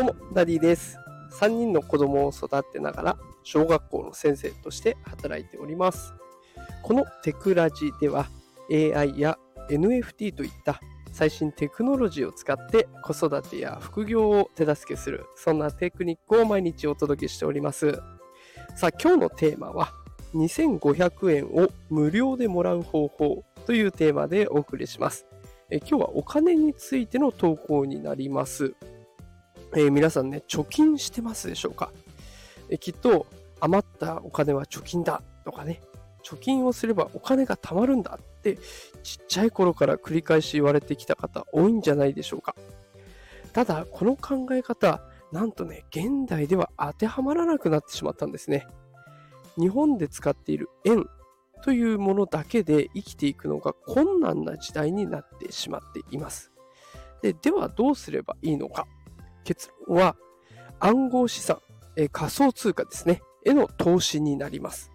どうも、ダディです。3人の子供を育てながら、小学校の先生として働いております。このテクラジでは、AI や NFT といった最新テクノロジーを使って子育てや副業を手助けする、そんなテクニックを毎日お届けしております。さあ、今日のテーマは、2500円を無料でもらう方法というテーマでお送りします。え今日はお金についての投稿になります。えー皆さんね、貯金してますでしょうか、えきっと余ったお金は貯金だとかね、貯金をすればお金が貯まるんだってちっちゃい頃から繰り返し言われてきた方多いんじゃないでしょうか。ただ、この考え方、なんとね、現代では当てはまらなくなってしまったんですね。日本で使っている円というものだけで生きていくのが困難な時代になってしまっています。でではどうすればいいのか？結論は暗号資産、え仮想通貨ですね、への投資になります。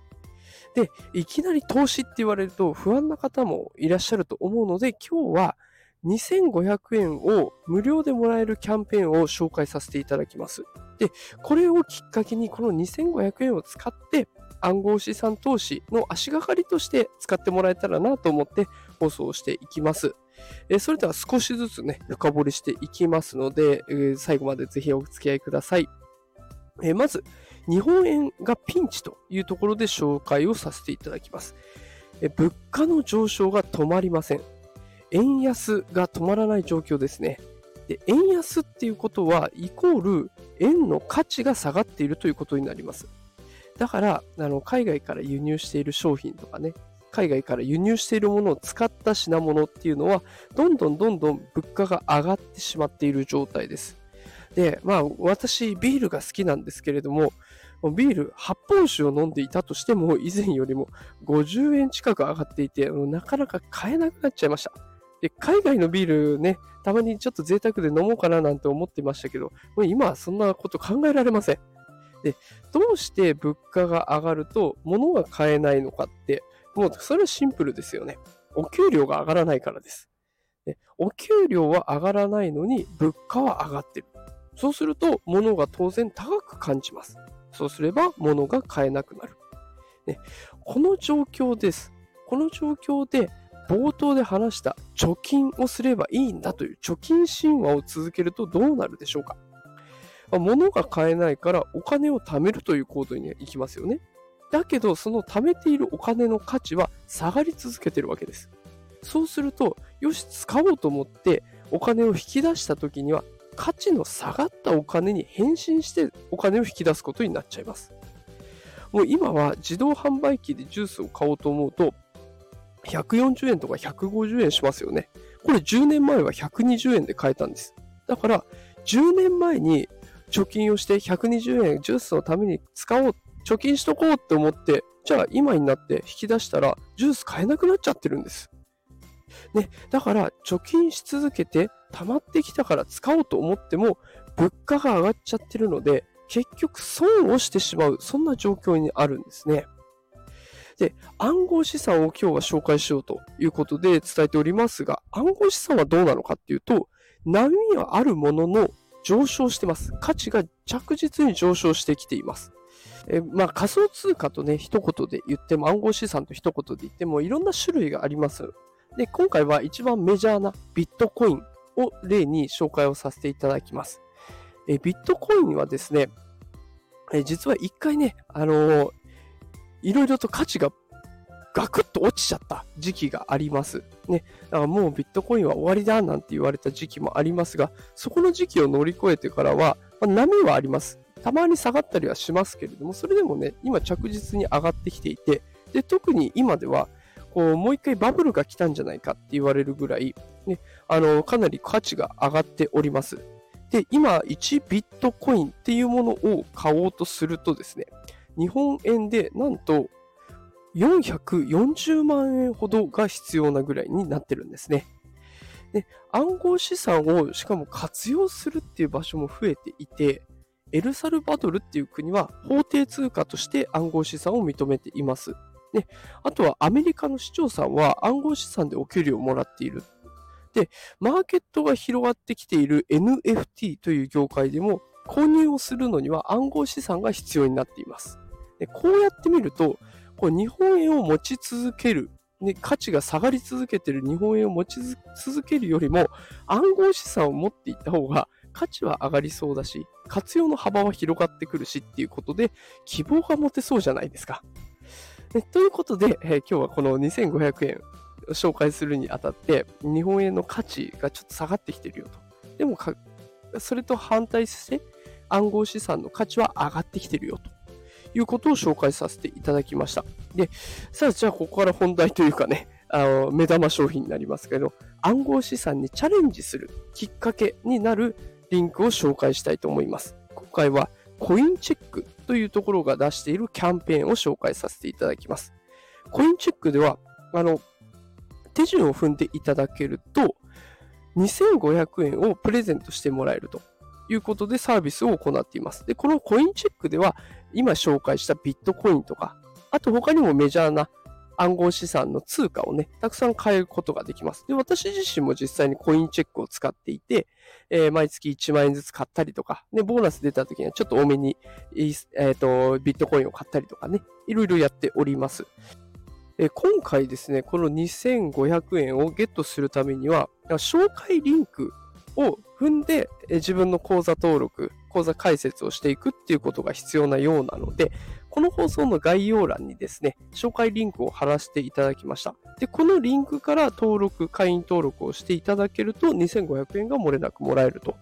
で、いきなり投資って言われると不安な方もいらっしゃると思うので、今日は2500円を無料でもらえるキャンペーンを紹介させていただきます。で、これをきっかけにこの2500円を使って暗号資産投資の足がかりとして使ってもらえたらなと思って放送していきます。えそれでは少しずつね、深掘りしていきますので、え最後までぜひお付き合いください。えまず、日本円がピンチというところで紹介をさせていただきます。え物価の上昇が止まりません。円安が止まらない状況ですね。で円安っていうことは、イコール円の価値が下がっているということになります。だから、あの海外から輸入している商品とかね、海外から輸入しているものを使った品物っていうのは、どんどんどんどん物価が上がってしまっている状態です。で、まあ、私、ビールが好きなんですけれども、ビール、発泡酒を飲んでいたとしても、以前よりも50円近く上がっていて、なかなか買えなくなっちゃいました。で、海外のビールね、たまにちょっと贅沢で飲もうかななんて思ってましたけど、もう今はそんなこと考えられません。で、どうして物価が上がると物が買えないのかって、もうそれはシンプルですよね。お給料が上がらないからです。でお給料は上がらないのに物価は上がってる。そうすると物が当然高く感じます。そうすれば物が買えなくなる。ね、この状況です。この状況で冒頭で話した貯金をすればいいんだという貯金神話を続けるとどうなるでしょうかまあ物が買えないからお金を貯めるという行動に行きますよね。だけど、その貯めているお金の価値は下がり続けてるわけです。そうすると、よし、使おうと思ってお金を引き出した時には、価値の下がったお金に変身してお金を引き出すことになっちゃいます。もう今は自動販売機でジュースを買おうと思うと、140円とか150円しますよね。これ10年前は120円で買えたんです。だから、10年前に貯金をして120円ジュースのために使おうっ、貯金しとこうって思って、じゃあ今になって引き出したらジュース買えなくなっちゃってるんです。ね、だから貯金し続けて溜まってきたから使おうと思っても物価が上がっちゃってるので結局損をしてしまうそんな状況にあるんですね。で、暗号資産を今日は紹介しようということで伝えておりますが、暗号資産はどうなのかっていうと、波はあるものの上昇してます。価値が着実に上昇してきています。えまあ、仮想通貨とね、一言で言っても、暗号資産と一言で言っても、いろんな種類があります。で、今回は一番メジャーなビットコインを例に紹介をさせていただきます。えビットコインはですね、え実は一回ね、あのいろいろと価値がガクッと落ちちゃった時期があります。ね。だからもうビットコインは終わりだなんて言われた時期もありますが、そこの時期を乗り越えてからは、波はあります。たまに下がったりはしますけれども、それでもね、今着実に上がってきていて、で、特に今では、こう、もう一回バブルが来たんじゃないかって言われるぐらい、ね、あの、かなり価値が上がっております。で、今、1ビットコインっていうものを買おうとするとですね、日本円でなんと440万円ほどが必要なぐらいになってるんですね。で、暗号資産をしかも活用するっていう場所も増えていて、エルサルバドルっていう国は法定通貨として暗号資産を認めています。ね、あとはアメリカの市長さんは暗号資産でお給料をもらっている。で、マーケットが広がってきている NFT という業界でも購入をするのには暗号資産が必要になっています。でこうやってみると、こう日本円を持ち続ける、ね、価値が下がり続けている日本円を持ち続けるよりも暗号資産を持っていった方が価値は上がりそうだし、活用の幅は広がってくるしっていうことで、希望が持てそうじゃないですか。ということで、えー、今日はこの2500円紹介するにあたって、日本円の価値がちょっと下がってきてるよと。でもそれと反対して暗号資産の価値は上がってきてるよということを紹介させていただきました。で、さあじゃあここから本題というかね、あの目玉商品になりますけど、暗号資産にチャレンジするきっかけになるリンクを紹介したいと思います。今回はコインチェックというところが出しているキャンペーンを紹介させていただきます。コインチェックでは、あの、手順を踏んでいただけると、2500円をプレゼントしてもらえるということでサービスを行っています。で、このコインチェックでは、今紹介したビットコインとか、あと他にもメジャーな暗号資産の通貨をね、たくさん買えることができます。で、私自身も実際にコインチェックを使っていて、えー、毎月1万円ずつ買ったりとか、で、ボーナス出た時にはちょっと多めに、えっ、ー、と、ビットコインを買ったりとかね、いろいろやっております。え今回ですね、この2500円をゲットするためには、紹介リンクを踏んで、え自分の口座登録、口座開設をしていくっていうことが必要なようなので、この放送の概要欄にですね、紹介リンクを貼らせていただきました。で、このリンクから登録、会員登録をしていただけると2500円が漏れなくもらえると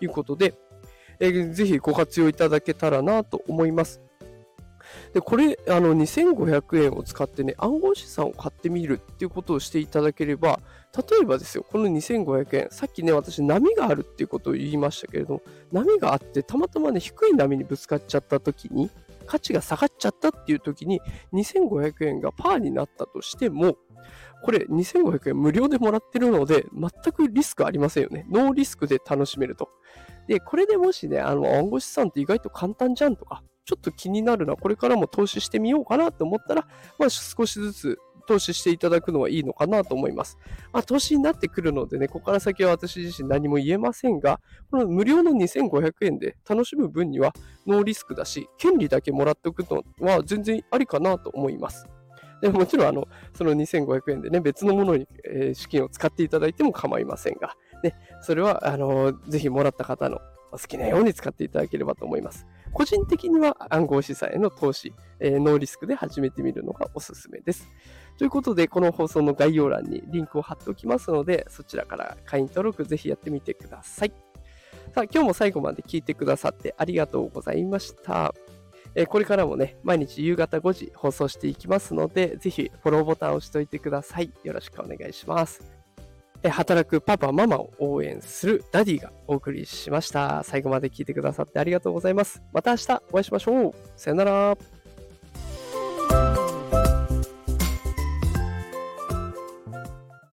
いうことで、えー、ぜひご活用いただけたらなと思います。で、これ、あの、2500円を使ってね、暗号資産を買ってみるっていうことをしていただければ、例えばですよ、この2500円、さっきね、私、波があるっていうことを言いましたけれども、波があって、たまたまね、低い波にぶつかっちゃった時に、価値が下がっちゃったっていう時に、2500円がパーになったとしても、これ2500円無料でもらってるので、全くリスクありませんよね。ノーリスクで楽しめると。で、これでもしね、あの、暗号資産って意外と簡単じゃんとか、ちょっと気になるな、これからも投資してみようかなと思ったら、まあ少しずつ投資していただくのはいいのかなと思います。まあ、投資になってくるのでね、ここから先は私自身何も言えませんが、この無料の2500円で楽しむ分にはノーリスクだし、権利だけもらっておくのは全然ありかなと思います。でもちろん、あの、その2500円でね、別のものに、え、資金を使っていただいても構いませんが、ね、それは、あの、ぜひもらった方の好きなように使っていただければと思います。個人的には暗号資産への投資、えー、ノーリスクで始めてみるのがおすすめです。ということで、この放送の概要欄にリンクを貼っておきますので、そちらから会員登録ぜひやってみてください。さあ、今日も最後まで聞いてくださってありがとうございました。えこれからもね、毎日夕方5時放送していきますので、ぜひフォローボタンを押しておいてください。よろしくお願いします。え働くパパ、ママを応援するダディがお送りしました。最後まで聞いてくださってありがとうございます。また明日お会いしましょう。さよなら。